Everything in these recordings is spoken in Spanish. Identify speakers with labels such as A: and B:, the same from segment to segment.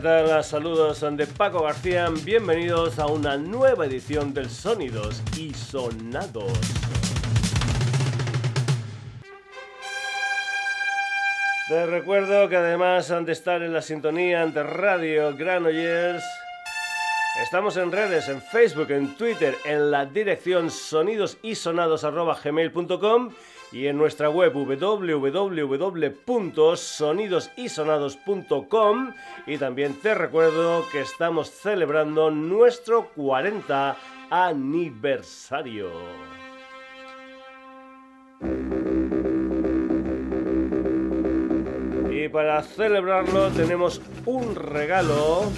A: ¿qué tal? Saludos de Paco García. Bienvenidos a una nueva edición del Sonidos y Sonados. Te recuerdo que además de estar en la sintonía ante Radio Granollers, estamos en redes, en Facebook, en Twitter, en la dirección sonidosisonados.gmail.com y en nuestra web www.sonidosisonados.com y también te recuerdo que estamos celebrando nuestro 40 aniversario. Y para celebrarlo tenemos un regalo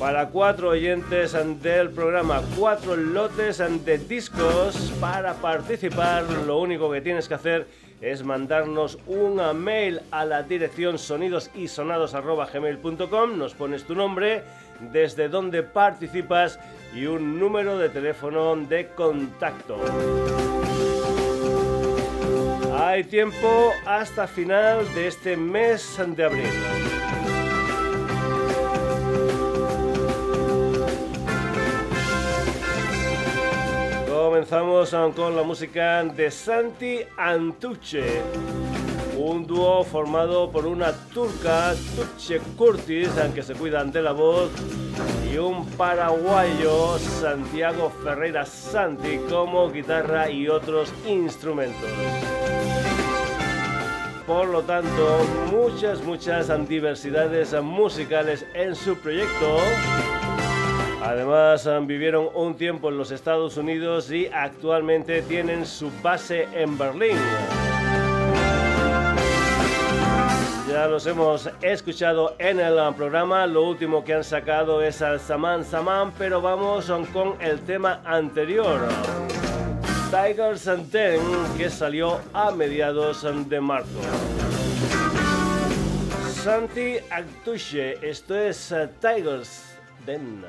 A: para cuatro oyentes del programa, cuatro lotes de discos para participar. Lo único que tienes que hacer es mandarnos un mail a la dirección sonidosisonados.gmail.com, nos pones tu nombre, desde donde participas y un número de teléfono de contacto. Hay tiempo hasta final de este mes de abril. Comenzamos con la música de Santi Antuche, un dúo formado por una turca, Tuche Curtis, que se cuidan de la voz, y un paraguayo, Santiago Ferreira Santi, como guitarra y otros instrumentos. Por lo tanto, muchas, muchas diversidades musicales en su proyecto Además, vivieron un tiempo en los Estados Unidos y actualmente tienen su base en Berlín. Ya los hemos escuchado en el programa, lo último que han sacado es al Saman Saman, pero vamos con el tema anterior. Tigers and Ten, que salió a mediados de marzo. Santi Actuche, esto es eh, Tigers Den.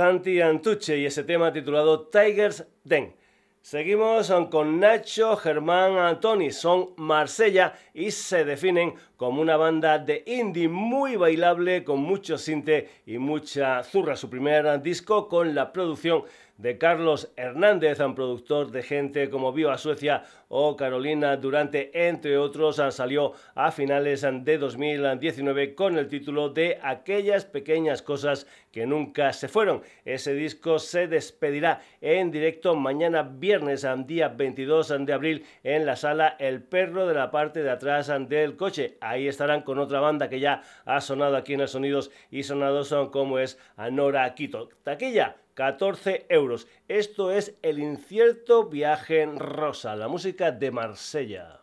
A: Santi Antuche y ese tema titulado Tigers Den. Seguimos con Nacho, Germán, Antoni, son Marsella y se definen como una banda de indie muy bailable con mucho sinte y mucha zurra. Su primer disco con la producción de Carlos Hernández, un productor de gente como Viva Suecia o Carolina Durante, entre otros, salió a finales de 2019 con el título de Aquellas pequeñas cosas que nunca se fueron. Ese disco se despedirá en directo mañana viernes, día 22 de abril, en la sala El Perro de la parte de atrás del coche. Ahí estarán con otra banda que ya ha sonado aquí en el Sonidos y Sonados, como es Anora Quito. Taquilla 14 euros. Esto es El incierto viaje en rosa, la música de Marsella.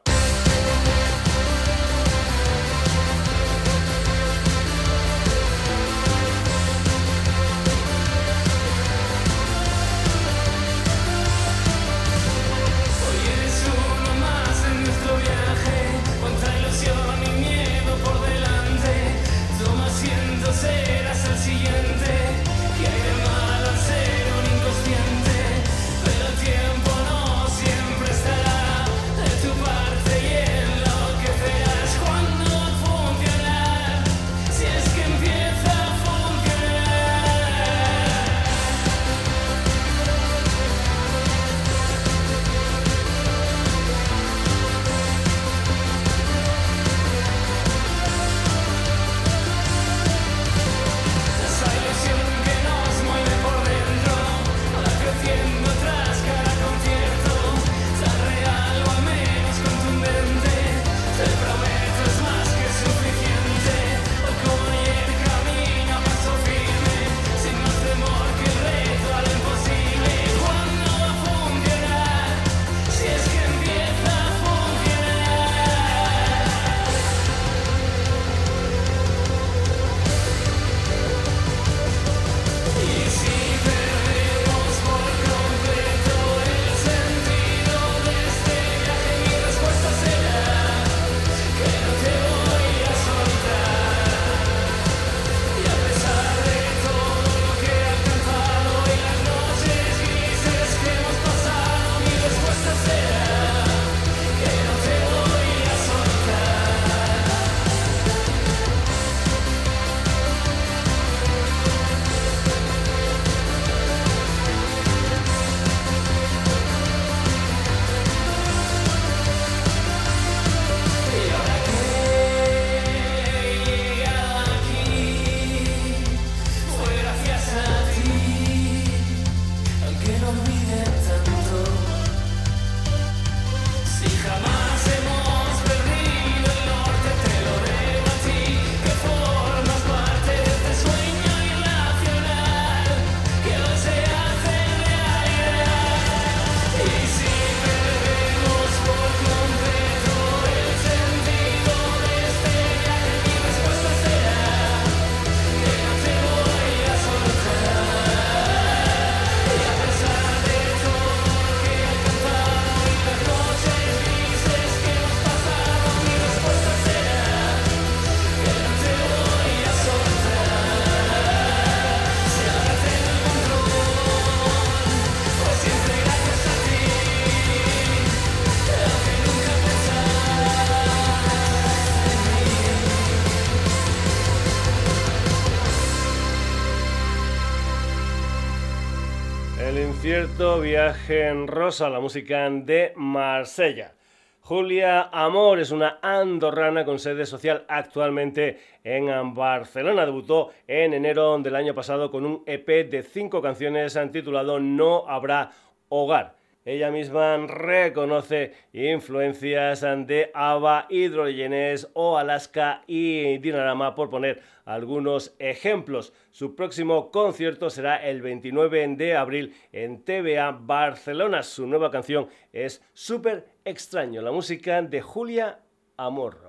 A: Viaje en rosa, la música de Marsella. Julia Amor es una andorrana con sede social actualmente en Barcelona. Debutó en enero del año pasado con un EP de cinco canciones titulado No habrá hogar. Ella misma reconoce influencias de Ava, Hidrogenes o Alaska y Dinarama, por poner algunos ejemplos. Su próximo concierto será el 29 de abril en TVA Barcelona. Su nueva canción es Súper extraño, la música de Julia Amor.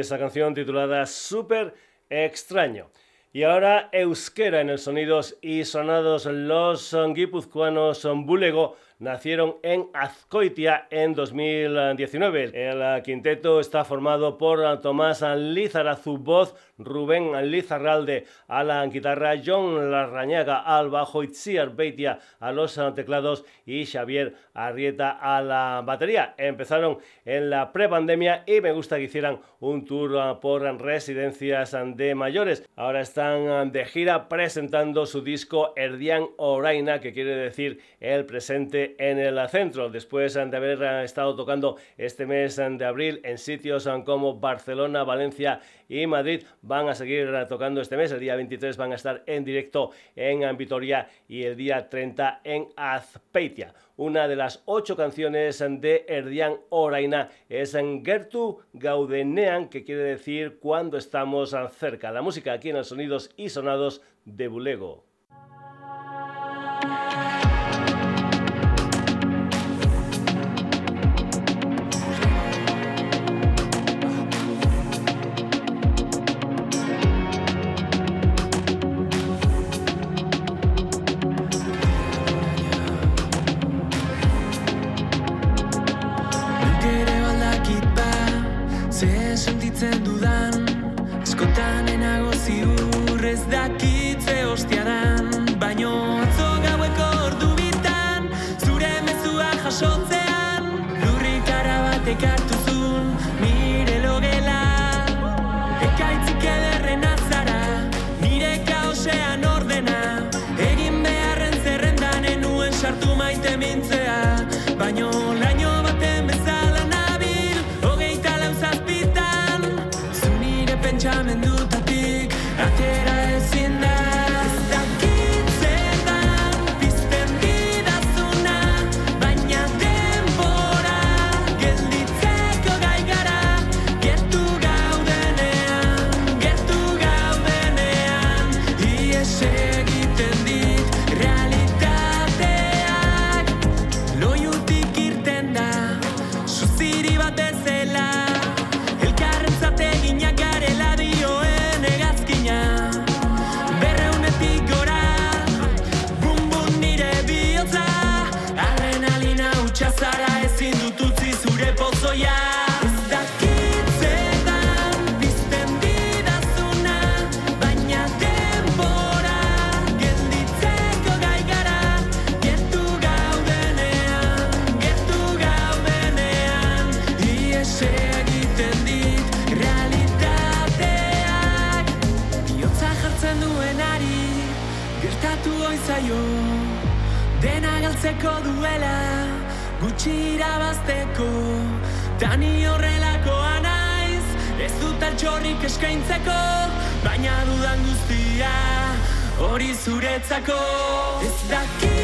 B: Esa canción titulada Super Extraño. Y ahora Euskera en el Sonidos y Sonados, los guipuzcoanos Bulego nacieron en Azcoitia en 2019. El quinteto está formado por Tomás Lizarazu, voz, Rubén Lizarralde a la guitarra, John Larrañaga al bajo, Itziar Beitia a los teclados y Xavier Arrieta a la batería. Empezaron en la prepandemia y me gusta que hicieran un tour por residencias de mayores. Ahora están de gira presentando su disco Erdian Oraina, que quiere decir el presente en el centro. Después de haber estado tocando este mes de abril en sitios como Barcelona, Valencia y Madrid, van a seguir tocando este mes. El día 23 van a estar en directo en Vitoria y el día 30 en Azpeitia. Una de las ocho canciones de Erdian Oraina es en Gertu Gaudenean, que quiere decir cuando estamos cerca. La música aquí en los sonidos y sonados de Bulego. etxe irabazteko. Dani horrelakoa naiz Ez dut altxorrik eskaintzeko Baina dudan guztia Hori zuretzako. Ez dakit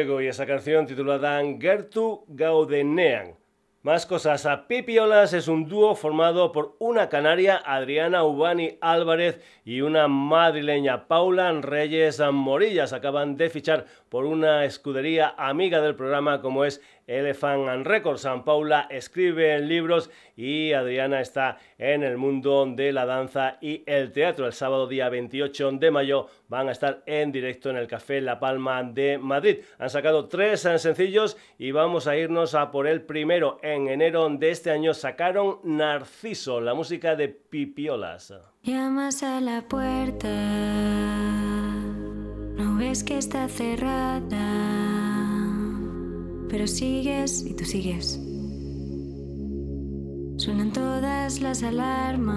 B: esa canción titulada Gertu Gaudenean. Más cosas. A Pipiolas es un dúo formado por una canaria, Adriana Ubani Álvarez, y una madrileña, Paula Reyes Morillas. Acaban de fichar por una escudería amiga del programa como es Elephant Records. San Paula escribe libros y Adriana está en el mundo de la danza y el teatro. El sábado día 28 de mayo van a estar en directo en el Café La Palma de Madrid. Han sacado tres sencillos y vamos a irnos a por el primero. En enero de este año sacaron Narciso, la música de Pipiolas.
C: Llamas a la puerta, no ves que está cerrada pero sigues y tú sigues. Suenan todas las alarmas.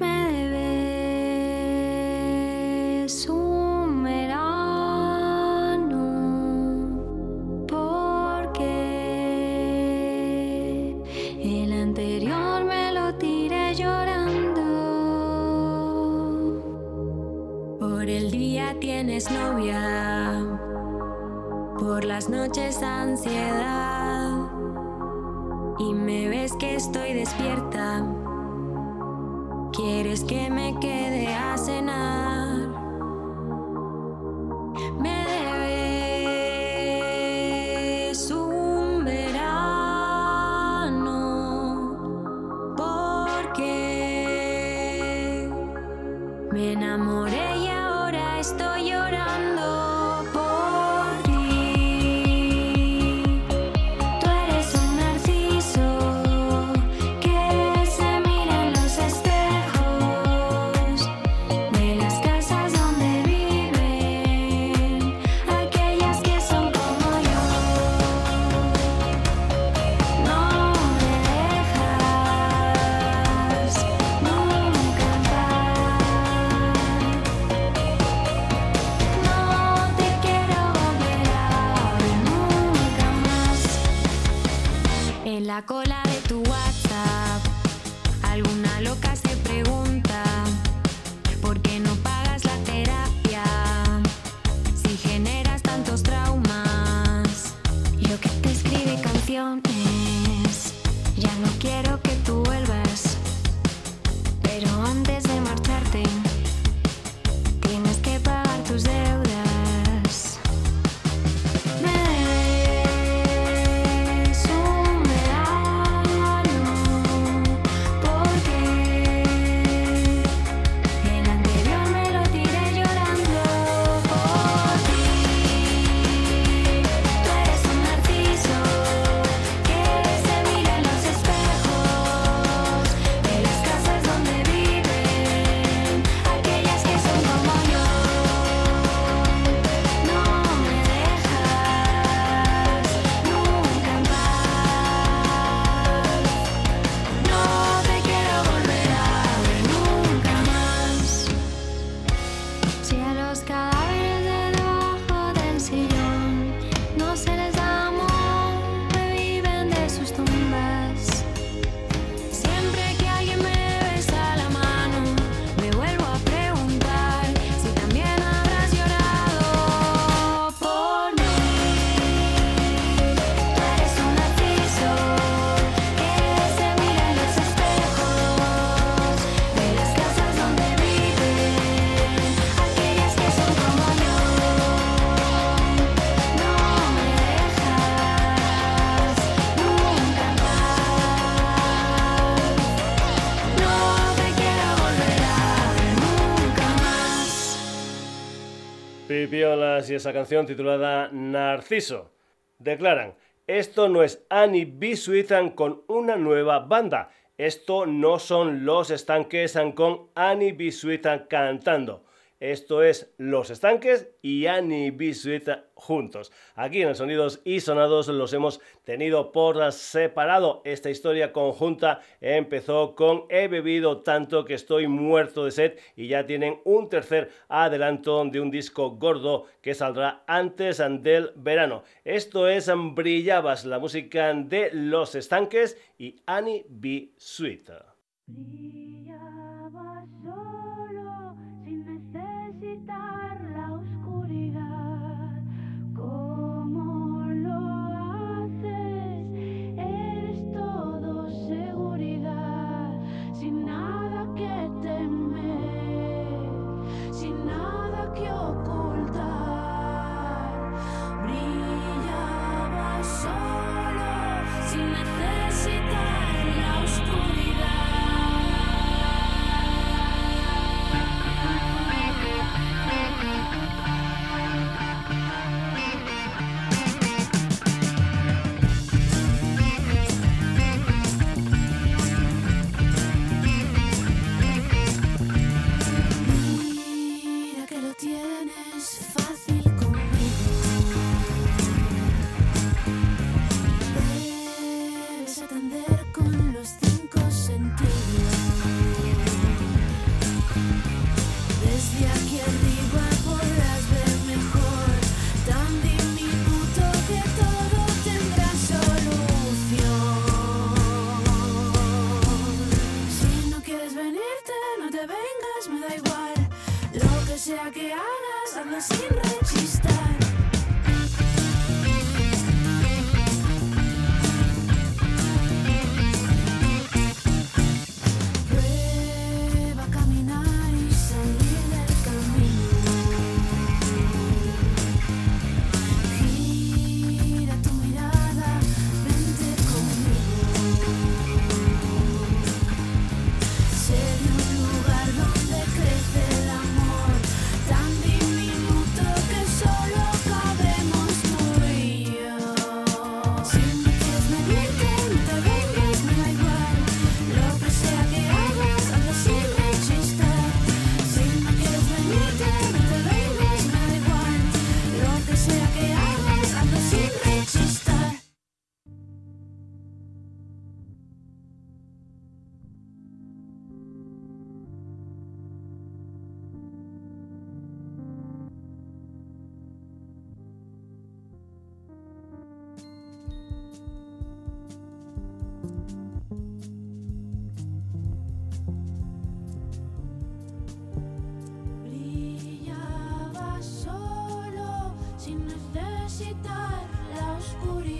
C: Me debes un verano porque el anterior me lo tiré llorando. Por el día tienes novia. Por las noches ansiedad. Y me ves que estoy despierta. Quieres que me quede a cenar.
A: Y esa canción titulada Narciso. Declaran, esto no es Annie B. con una nueva banda. Esto no son los estanques con Annie B. cantando. Esto es Los Estanques y Annie Bisuit juntos. Aquí en el Sonidos y Sonados los hemos tenido por separado. Esta historia conjunta empezó con He bebido tanto que estoy muerto de sed y ya tienen un tercer adelanto de un disco gordo que saldrá antes del verano. Esto es Brillabas, la música de Los Estanques y Annie B.
D: sea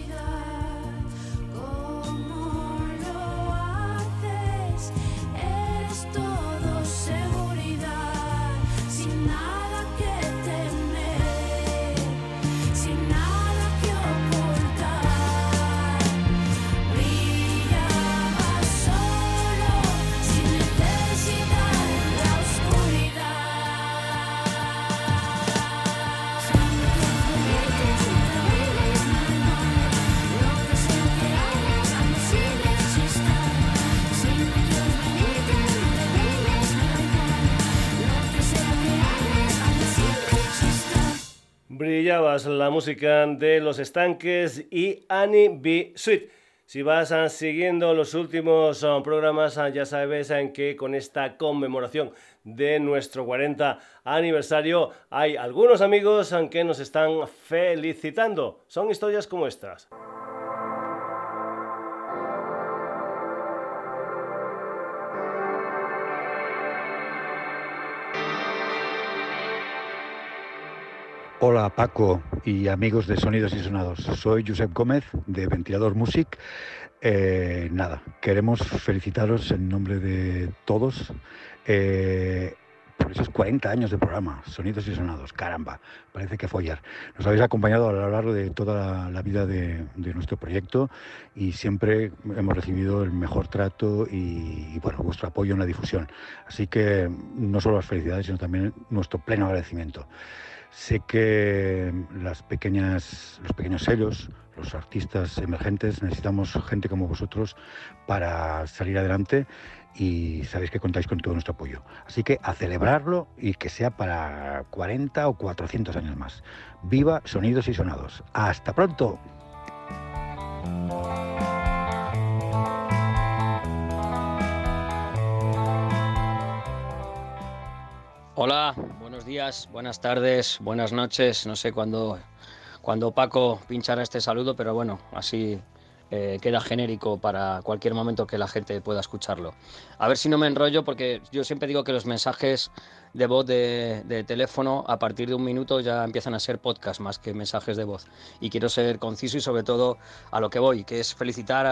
D: la música de Los Estanques y Annie B. Sweet. Si vas ah, siguiendo los últimos ah, programas, ah, ya sabes en que con esta conmemoración de nuestro 40 aniversario hay algunos amigos que nos están felicitando. Son historias como estas.
E: Hola Paco y amigos de Sonidos y Sonados. Soy Josep Gómez de Ventilador Music. Eh, nada, queremos felicitaros en nombre de todos eh, por esos 40 años de programa, Sonidos y Sonados. Caramba, parece que ayer. Nos habéis acompañado a lo largo de toda la, vida de, nuestro proyecto y siempre hemos recibido el mejor trato y, y, bueno, vuestro apoyo en la difusión. Así que no solo las felicidades, sino también nuestro pleno agradecimiento. Sé que las pequeñas, los pequeños sellos, los artistas emergentes, necesitamos gente como vosotros para salir adelante y sabéis que contáis con todo nuestro apoyo. Así que a celebrarlo y que sea para 40 o 400 años más. Viva Sonidos y Sonados. Hasta pronto.
F: Hola, días, buenas tardes, buenas noches. No sé cuándo, cuando Paco pinchará este saludo, pero bueno, así eh, queda genérico para cualquier momento que la gente pueda escucharlo. A ver si no me enrollo, porque yo siempre digo que los mensajes de voz de, teléfono a partir de un minuto ya empiezan a ser podcast más que mensajes de voz. Y quiero ser conciso y sobre todo a lo que voy, que es felicitar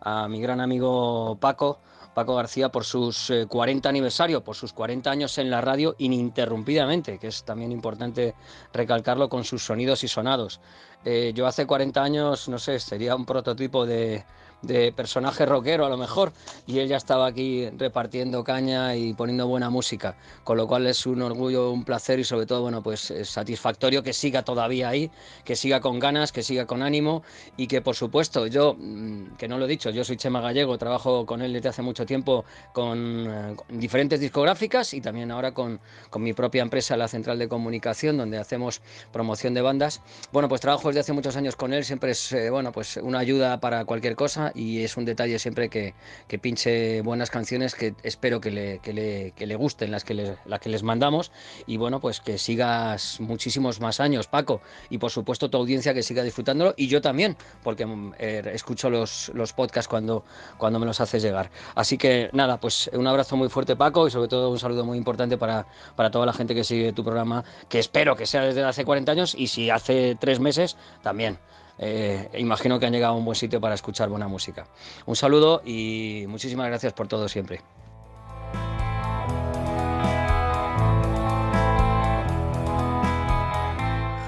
F: a mi gran amigo Paco Paco García por sus 40 eh, aniversario, por sus 40 años en la radio ininterrumpidamente, que es también importante recalcarlo con sus sonidos y sonados. Eh, yo hace 40 años, no sé, sería un prototipo de, de personaje rockero a lo mejor, y él ya estaba aquí repartiendo caña y poniendo buena música, con lo cual es un orgullo, un placer y sobre todo, bueno, pues satisfactorio que siga todavía ahí, que siga con ganas, que siga con ánimo y que por supuesto yo, mm, que no lo he dicho, yo soy Chema Gallego, trabajo con él desde hace mucho tiempo con, eh, diferentes discográficas y también ahora con, con mi propia empresa, la Central de Comunicación, donde hacemos promoción de bandas. Bueno, pues trabajo desde hace muchos años con él, siempre es, eh, bueno, pues una ayuda para cualquier cosa y es un detalle siempre que, pinche buenas canciones que espero que le, que le, que le gusten las que, les, las que les mandamos y bueno, pues que sigas muchísimos más años, Paco, y por supuesto tu audiencia que siga disfrutándolo y yo también, porque mm, eh, escucho los, los podcasts cuando, cuando me los haces llegar. Así que nada, pues un abrazo muy fuerte, Paco, y sobre todo un saludo muy importante para, para toda la gente que sigue tu programa, que espero que sea desde hace 40 años y si hace tres meses, también. Eh, imagino que han llegado a un buen sitio para escuchar buena música. Un saludo y muchísimas gracias por todo siempre.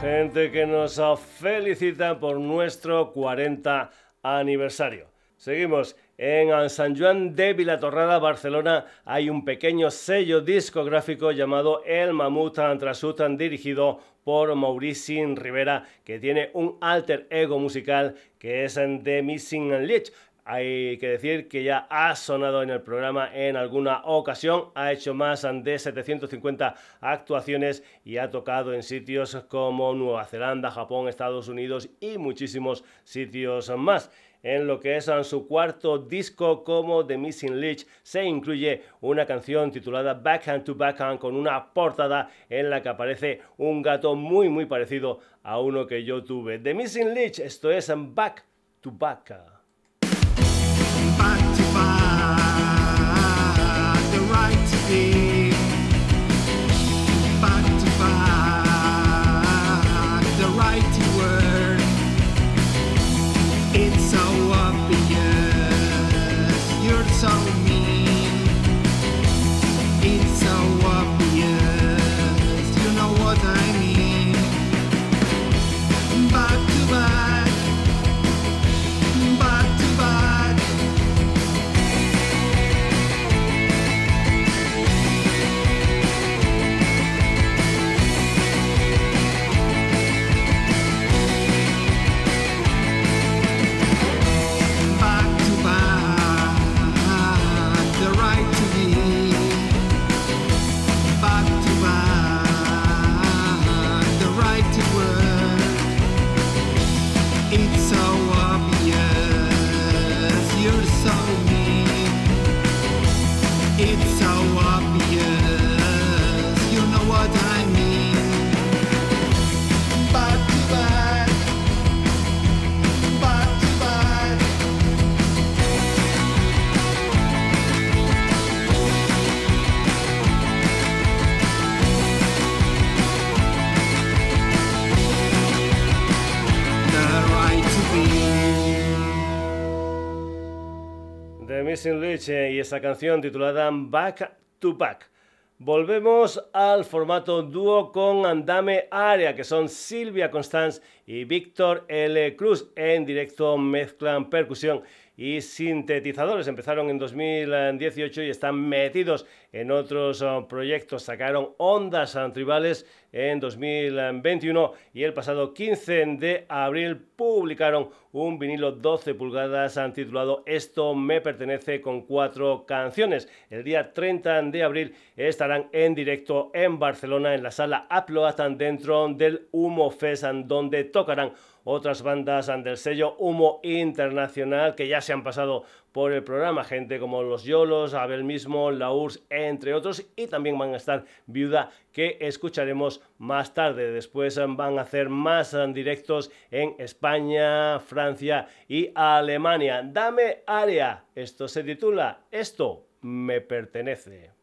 A: Gente que nos felicita por nuestro 40 aniversario. Seguimos. En San Juan de Vilatorrada, Barcelona, hay un pequeño sello discográfico llamado El Mamut Trasutan, dirigido por Mauricio Rivera, que tiene un alter ego musical que es The Missing Lich. Hay que decir que ya ha sonado en el programa en alguna ocasión, ha hecho más de 750 actuaciones y ha tocado en sitios como Nueva Zelanda, Japón, Estados Unidos y muchísimos sitios más. En lo que es su cuarto disco como The Missing Leech se incluye una canción titulada Backhand to Backhand con una portada en la que aparece un gato muy muy parecido a uno que yo tuve. The Missing Leech, esto es Back to Back. Y esa canción titulada Back to Back. Volvemos al formato dúo con Andame Area, que son Silvia Constance y Víctor L. Cruz. En directo mezclan percusión y sintetizadores. Empezaron en 2018 y están metidos en otros uh, proyectos. Sacaron Ondas Tribales en 2021 y el pasado 15 de abril publicaron un vinilo 12 pulgadas titulado Esto me pertenece con cuatro canciones. El día 30 de abril estarán en directo en Barcelona en la sala Upload dentro del Humo Fest donde tocarán otras bandas del sello Humo Internacional que ya se han pasado por el programa, gente como Los Yolos, Abel mismo, La URSS, entre otros, y también van a estar Viuda, que escucharemos más tarde. Después van a hacer más directos en España, Francia y Alemania. Dame área. Esto se titula Esto me pertenece.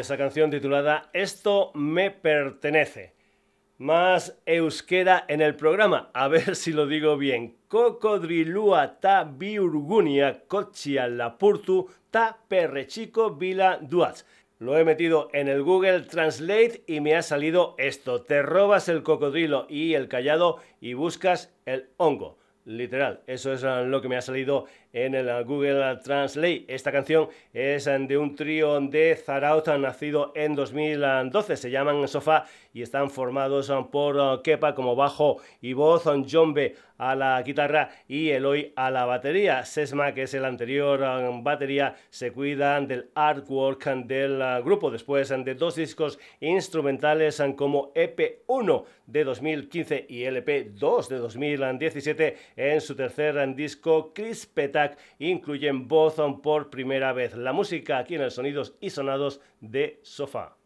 A: Esa canción titulada Esto me pertenece. Más euskera en el programa, a ver si lo digo bien. Cocodrilua ta biurgunia cochia lapurtu ta perrechico vila duaz. Lo he metido en el Google Translate y me ha salido esto. Te robas el cocodrilo y el callado y buscas el hongo. Literal, eso es lo que me ha salido en el Google Translate. Esta canción es de un trío de Zaraut nacido en 2012. Se llaman Sofá y están formados por Kepa como bajo y voz, John B a la guitarra y Eloy a la batería. Sesma, que es el anterior batería, se cuidan del artwork del grupo después de dos discos instrumentales como EP1 de 2015 y LP2 de 2017 en su tercer disco Crispeta incluyen voz por primera vez. La música aquí en el Sonidos y Sonados de Sofá.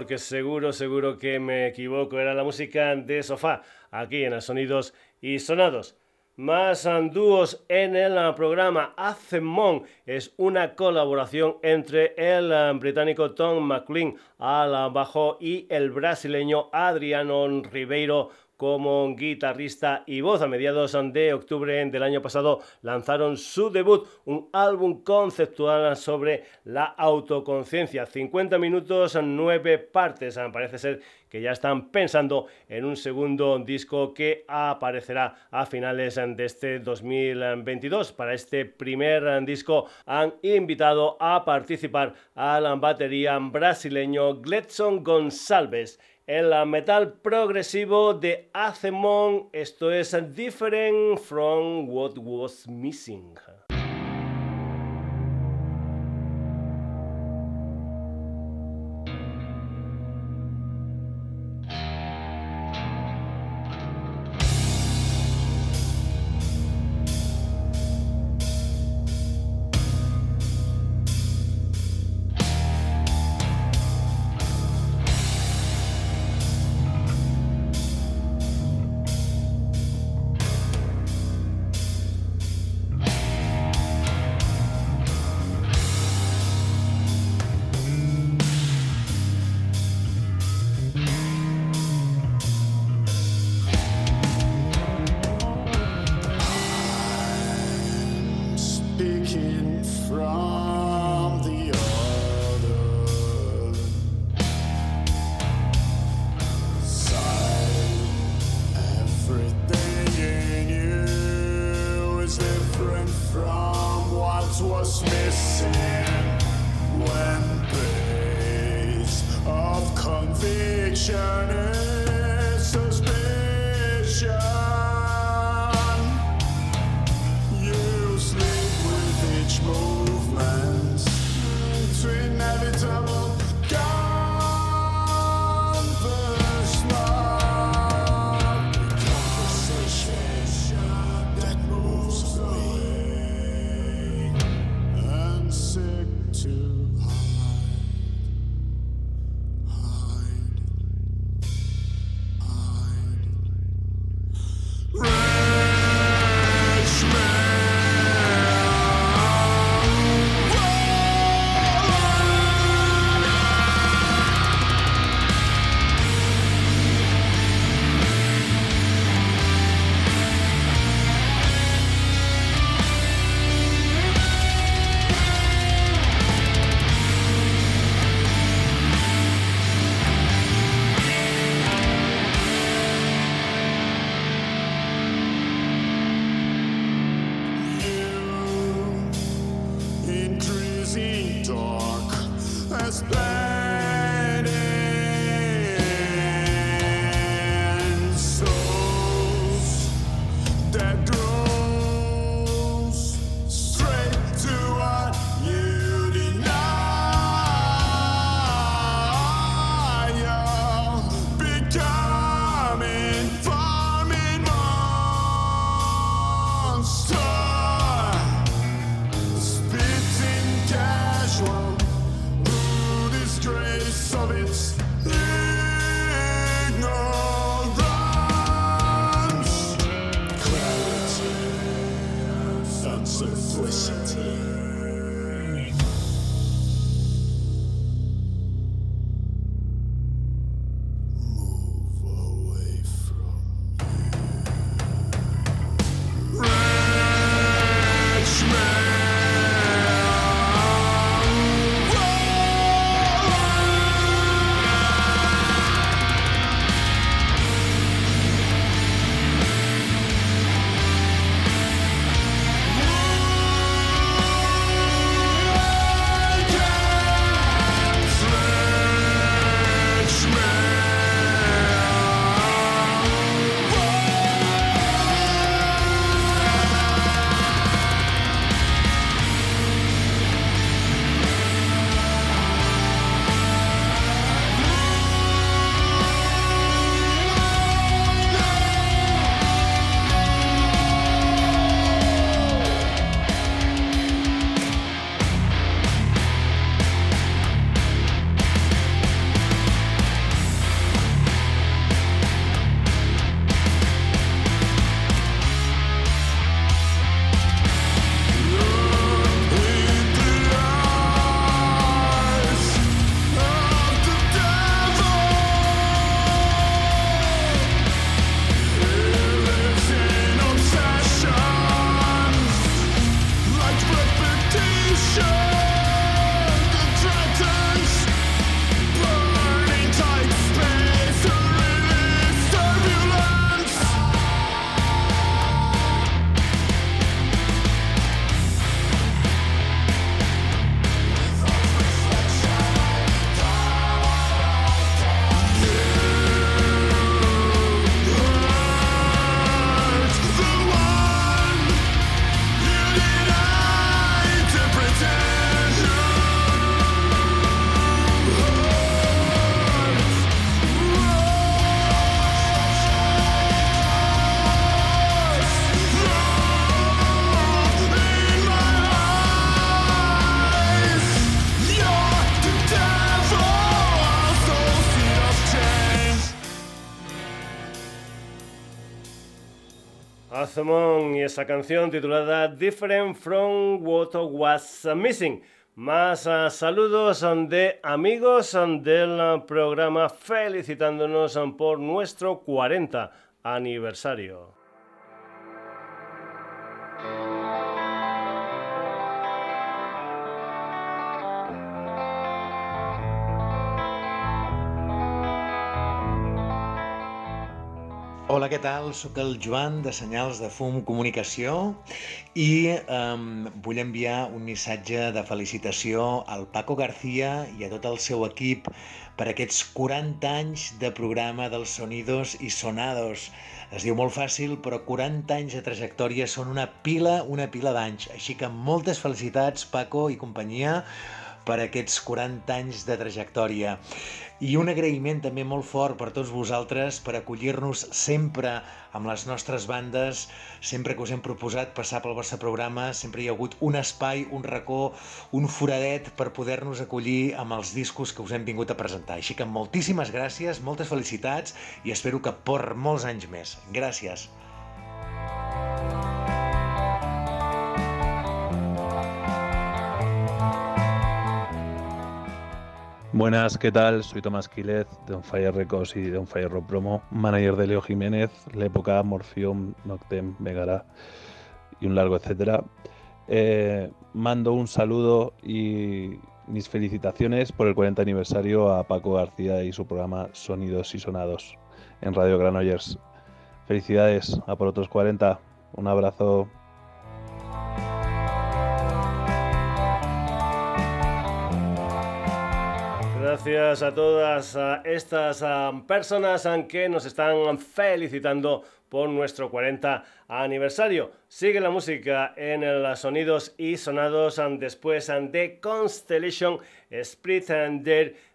G: Porque seguro, seguro que me equivoco. Era la música de sofá, aquí en Sonidos y Sonados. Más dúos en el programa. Azemon es una colaboración entre el británico Tom McLean al bajo y el brasileño Adriano Ribeiro como guitarrista y voz. A mediados de octubre del año pasado lanzaron su debut, un álbum conceptual sobre la autoconciencia. 50 minutos, 9 partes. Parece ser que ya están pensando en un segundo disco que aparecerá a finales de este 2022. Para este primer disco han invitado a participar al batería brasileño Gletson González el metal progresivo de Azemon. Esto es Different from What Was Missing.
A: was missing when base of conviction. Esa canción titulada Different from What Was Missing. Más ah, saludos de amigos del programa felicitándonos por nuestro 40 aniversario.
H: Hola, què tal? Soc el Joan de Senyals de Fum Comunicació i um, vull enviar un missatge de felicitació al Paco García i a tot el seu equip per aquests 40 anys de programa dels Sonidos i Sonados. Es diu molt fàcil, però 40 anys de trajectòria són una pila, una pila d'anys. Així que moltes felicitats, Paco i companyia, per aquests 40 anys de trajectòria. I un agraïment també molt fort per tots vosaltres per acollir-nos sempre amb les nostres bandes, sempre que us hem proposat passar pel vostre programa, sempre hi ha hagut un espai, un racó, un foradet per poder-nos acollir amb els discos que us hem vingut a presentar. Així que moltíssimes gràcies, moltes felicitats i espero que per molts anys més. Gràcies.
I: Buenas, ¿qué tal? Soy Tomás Quílez de On Fire Records y de Fire Rock Promo, manager de Leo Jiménez, la época Morfium, Noctem, Megara y un largo etcétera. Eh, mando un saludo y mis felicitaciones por el 40 aniversario a Paco García y su programa Sonidos y Sonados en Radio Granollers. Felicidades a por otros 40. Un abrazo.
A: Gracias a todas estas personas que nos están felicitando por nuestro 40 aniversario. Sigue la música en los sonidos y sonados después de Constellation Spirit and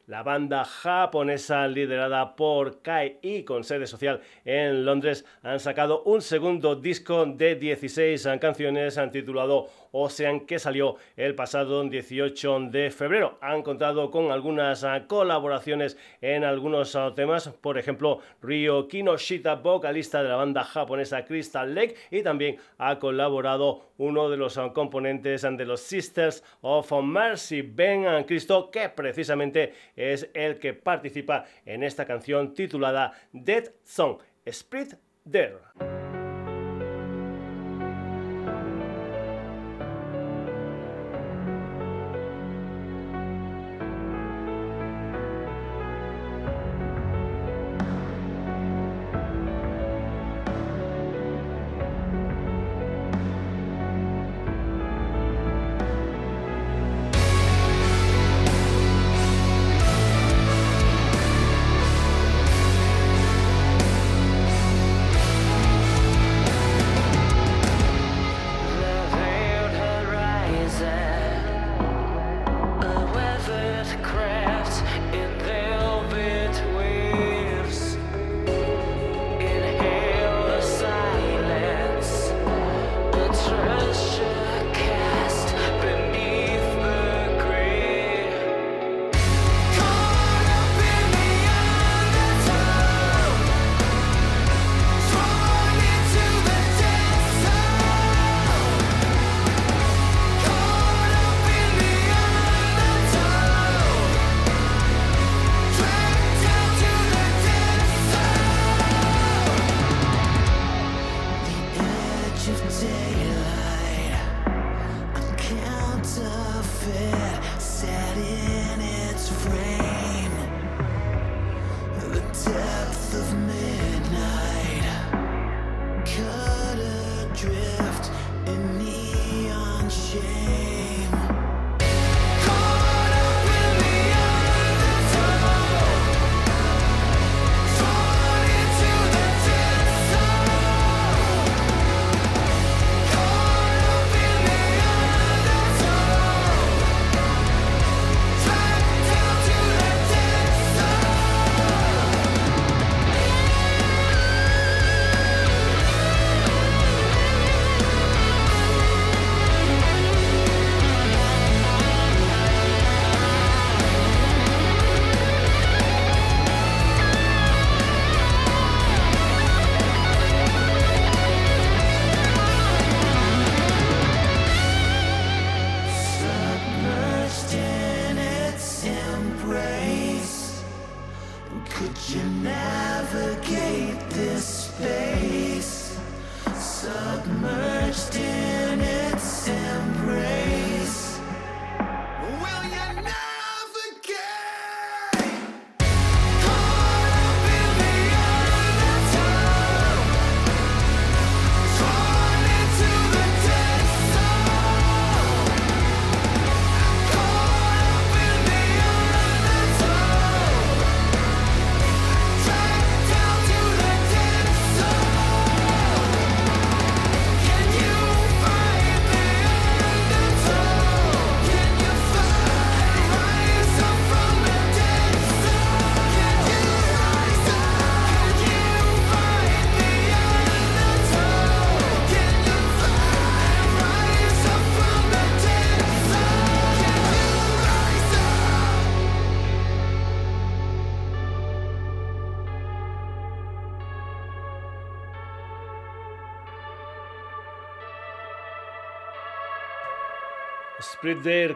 A: la banda japonesa liderada por Kai y con sede social en Londres han sacado un segundo disco de 16 canciones titulado Ocean que salió el pasado 18 de febrero. Han contado con algunas colaboraciones en algunos temas, por ejemplo Ryo Kinoshita, vocalista de la banda japonesa Crystal Lake y también ha colaborado uno de los componentes de los Sisters of Mercy, Ben Cristo, que precisamente es el que participa en esta canción titulada Dead Song, Split There.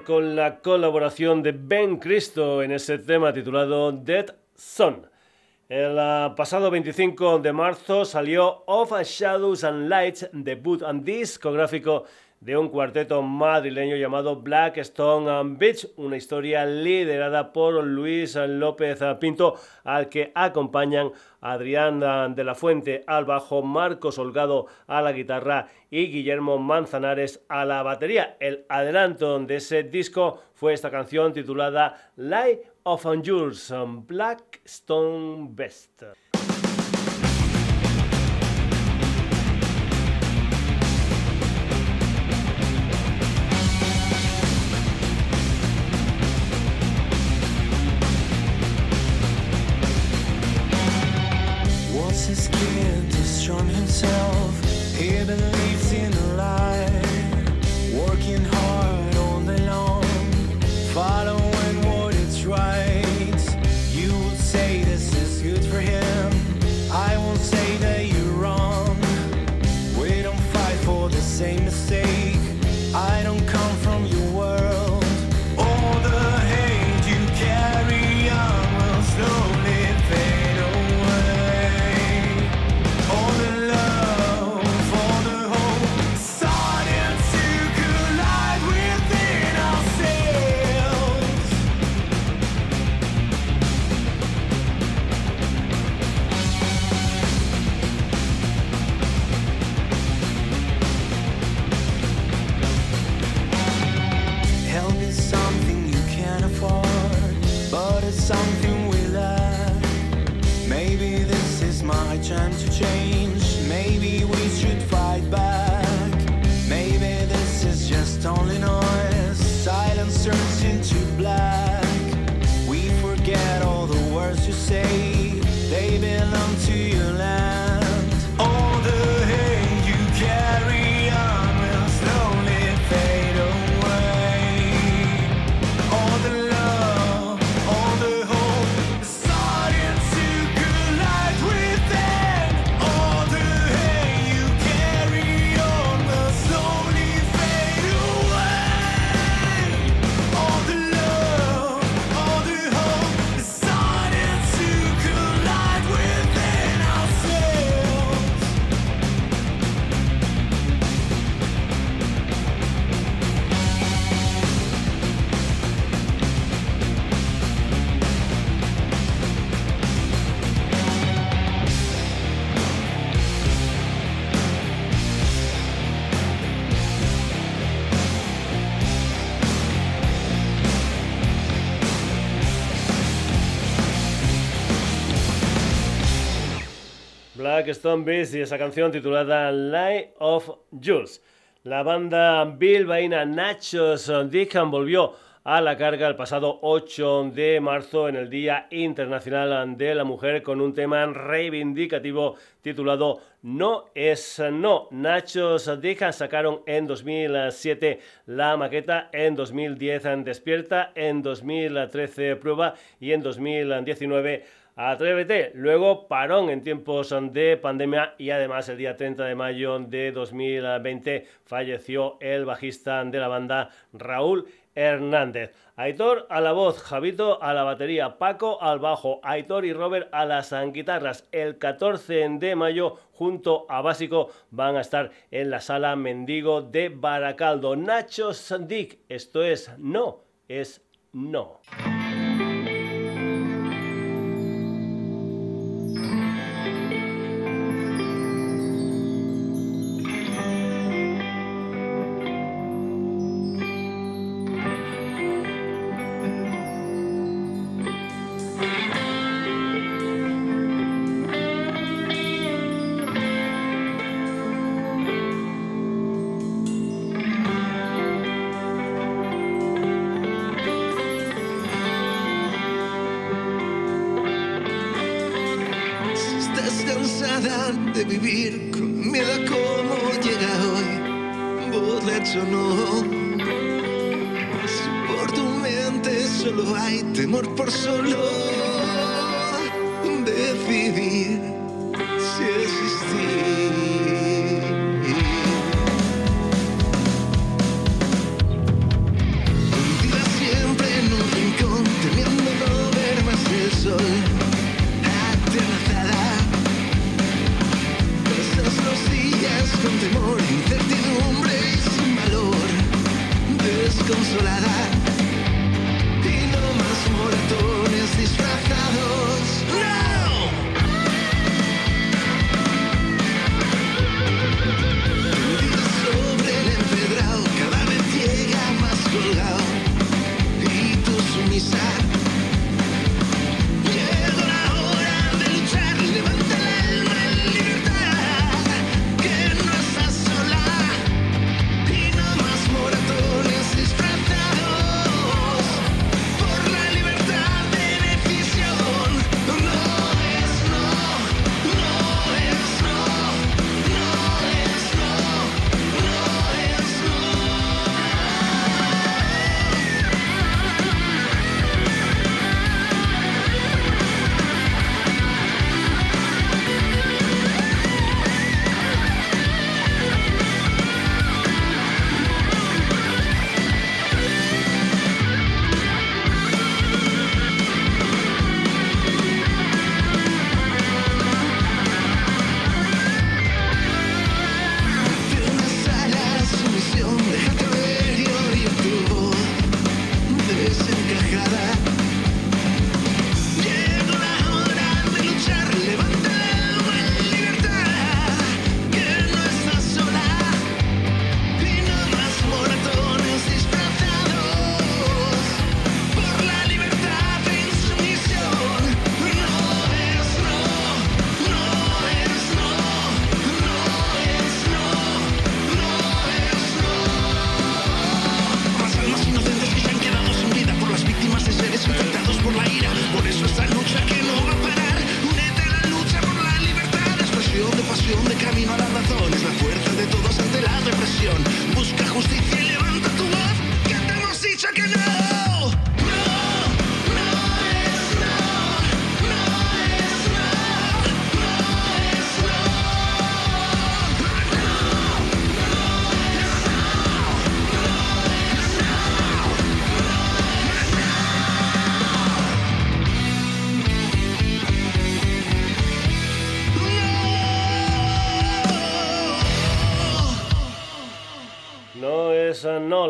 A: Con la colaboración de Ben Cristo en ese tema titulado Dead Son. El ah, pasado 25 de marzo salió Of Shadows and Lights, debut and discográfico de un cuarteto madrileño llamado Blackstone Beach, una historia liderada por Luis López Pinto, al que acompañan Adrián de la Fuente al bajo, Marcos Holgado a la guitarra y Guillermo Manzanares a la batería. El adelanto de ese disco fue esta canción titulada Light of Jules, Blackstone Best. Stone Beast y esa canción titulada Light of Jules. La banda bilbaína Nachos Dickan volvió a la carga el pasado 8 de marzo en el Día Internacional de la Mujer con un tema reivindicativo titulado No es No. Nachos Dickan sacaron en 2007 la maqueta, en 2010 Despierta, en 2013 Prueba y en 2019 Atrévete. Luego parón en tiempos de pandemia y además el día 30 de mayo de 2020 falleció el bajista de la banda Raúl
J: Hernández. Aitor a la voz, Javito a la batería, Paco al bajo, Aitor y Robert a las guitarras. El 14 de mayo, junto a Básico, van a estar en la sala Mendigo de Baracaldo. Nacho Sandic, esto es no, es no.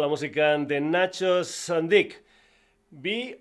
J: Música de Nacho Sandik. BOW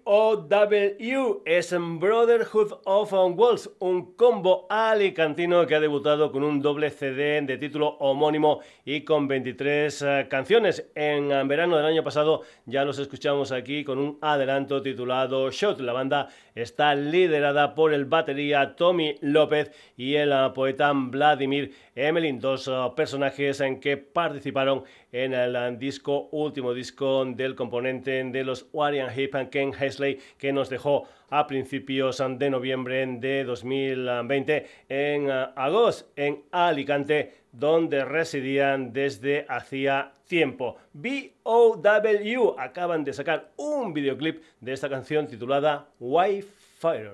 J: es Brotherhood of Wolves, un combo alicantino que ha debutado con un doble CD de título homónimo y con 23 eh, canciones. En verano del año pasado ya los escuchamos aquí con un adelanto titulado Shot. La banda está liderada por el batería Tommy López y el eh, poeta Vladimir Emelin, dos eh, personajes en que participaron en el disco, último disco del componente de los Warian Hip and Ken Hesley, que nos dejó a principios de noviembre de 2020 en uh, agosto en Alicante, donde residían desde hacía tiempo. BOW acaban de sacar un videoclip de esta canción titulada Wi-Fire.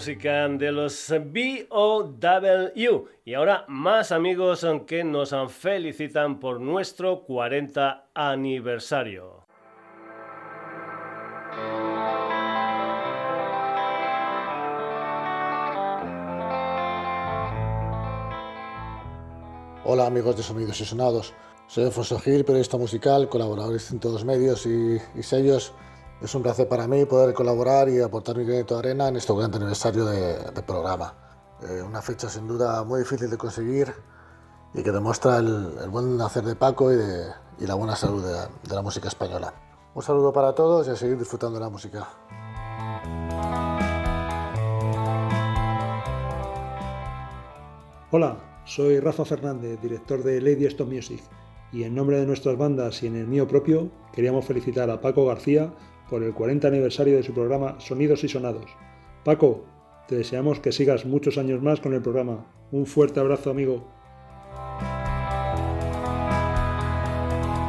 A: Música de los B.O.W. Y ahora más amigos que nos felicitan por nuestro 40 aniversario.
K: Hola amigos de Sonidos y Sonados, soy Alfonso Gil, periodista musical, colaborador de distintos medios y sellos. Es un placer para mí poder colaborar y aportar mi granito de arena en este 40 aniversario de programa. Eh, una fecha sin duda muy difícil de conseguir y que demuestra el, el buen hacer de Paco y, de, y la buena salud de, de la música española. Un saludo para todos y a seguir disfrutando de la música.
L: Hola, soy Rafa Fernández, director de Lady Stop Music, y en nombre de nuestras bandas y en el mío propio, queríamos felicitar a Paco García por el 40 aniversario de su programa Sonidos y Sonados. Paco, Te deseamos que sigas muchos años más con el programa. Un fuerte abrazo, amigo.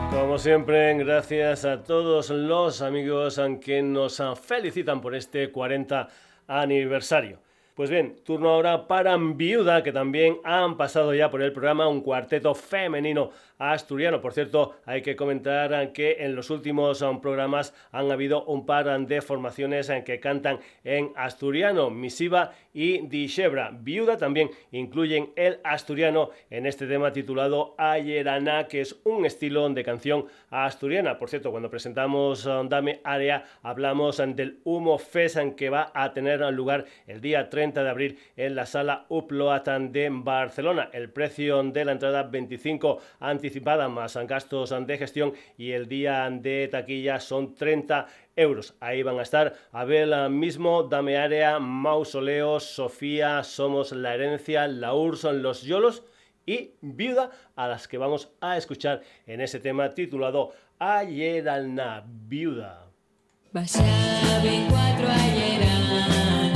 A: Como siempre, gracias a todos los amigos que nos felicitan por este 40 aniversario. Pues bien, turno ahora para Viuda, que también han pasado ya por el programa un cuarteto femenino asturiano. Por cierto, hay que comentar que en los últimos um, programas han habido un par de formaciones en que cantan en asturiano, Misiva y Dishebra. Viuda también incluyen el asturiano en este tema titulado Ayerana, que es un estilo de canción asturiana. Por cierto, cuando presentamos um, Dame Área, hablamos um, del Humo Fest en que va a tener lugar el día 30 de abril en la sala Uploatan de Barcelona. El precio de la entrada 25 anticipada más gastos de gestión y el día de taquilla son 30 euros. Ahí van a estar Abel mismo, Dame Área, Mausoleo, Sofía, Somos la Herencia, La Urson, Los Yolos y Viuda, a las que vamos a escuchar en ese tema titulado Ayer Viuda.
C: Cuatro alleranes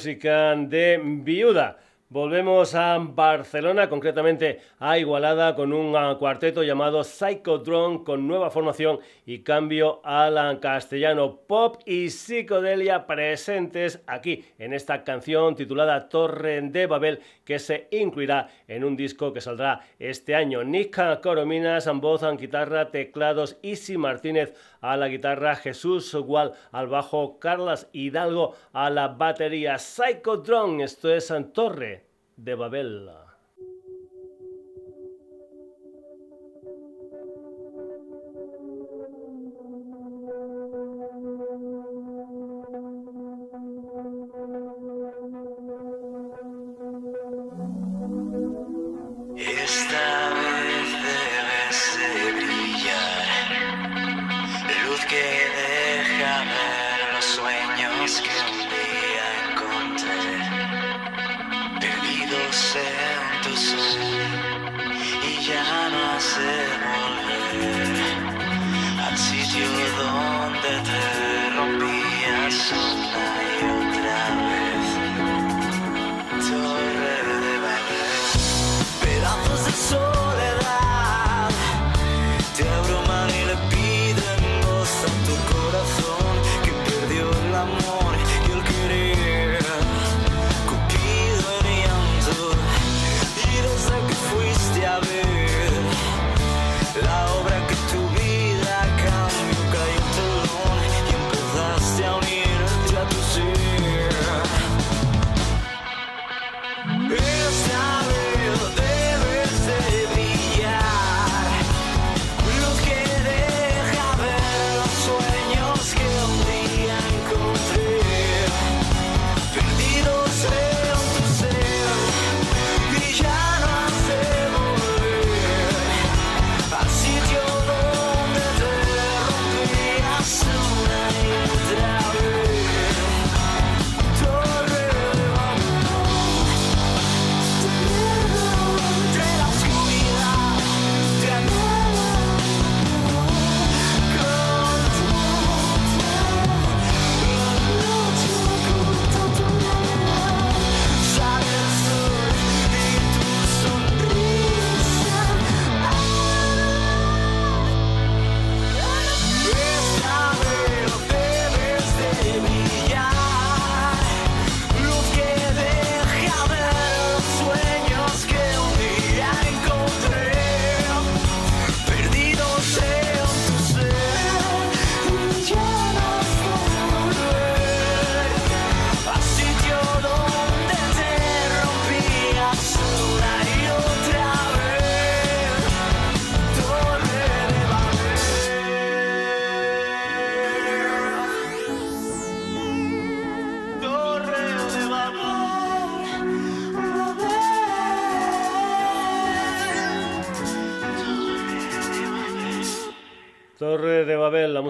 A: música de Viuda. Volvemos a Barcelona, concretamente a Igualada, con un cuarteto llamado Psychodrome, con nueva formación y cambio al castellano. Pop y psicodelia presentes aquí en esta canción titulada Torre de Babel, que se incluirá en un disco que saldrá este año. Nick Corominas, voz, guitarra, teclados, Isi Martínez a la guitarra, Jesús Gual al bajo, Carlas Hidalgo a la batería. Psychodrome, esto es Torre de Babel.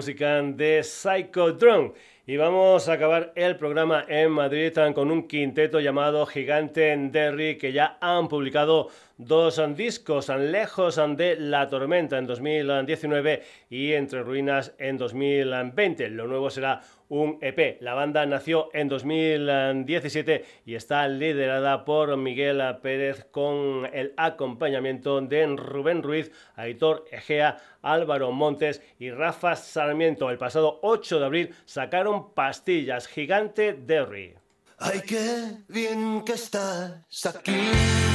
M: de Psychodrone. Y
A: vamos a acabar el programa en Madrid con un quinteto llamado Gigante Derry que ya han publicado dos discos lejos de la tormenta en 2019 y entre ruinas en 2020. Lo nuevo será un EP. La banda nació en 2017 y está liderada por Miguel Pérez con el acompañamiento de Rubén Ruiz, Aitor Egea, Álvaro Montes y Rafa Sarmiento. El pasado 8 de abril sacaron Pastillas Gigante Derry.
M: Ay, qué bien que estás aquí.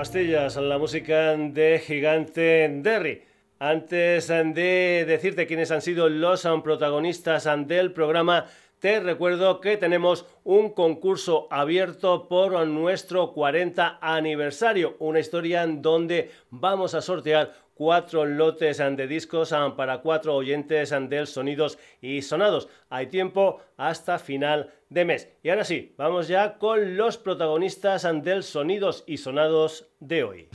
A: Pastillas, la música de Gigante Derry. Antes de decirte quiénes han sido los protagonistas del programa, te recuerdo que tenemos un concurso abierto por nuestro 40 aniversario, una historia en donde vamos a sortear cuatro lotes de discos para cuatro oyentes del Sonidos y Sonados. Hay tiempo hasta final Y ahora sí, vamos ya con los protagonistas del Sonidos y Sonados de hoy.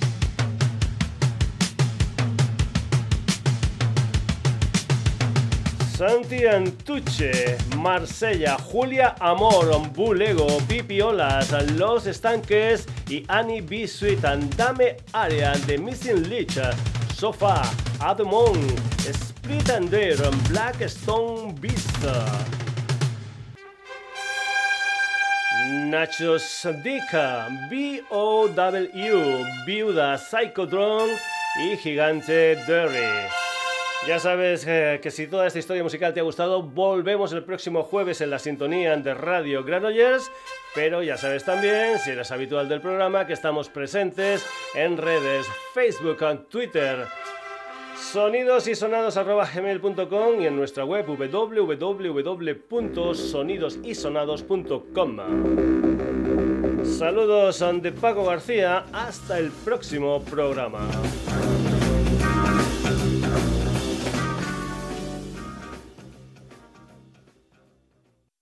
A: Santi Antuche, Marsella, Julia Amor, Bulego, Pipiolas, Los Estanques y Annie B. Sweet, Dame Area, The Missing Leech, Sofa, Adamon, Split and Dare, Blackstone Beast. Nachos Dica, B.O.W, Viuda, Psychodrome y Gigante Derry. Ya sabes eh, que si toda esta historia musical te ha gustado, volvemos el próximo jueves en la sintonía de Radio Granollers. Pero ya sabes también, si eres habitual del programa, que estamos presentes en redes Facebook, Twitter, sonidosysonados.gmail.com y en nuestra web www.sonidosysonados.com. Saludos de Paco García, hasta el próximo programa.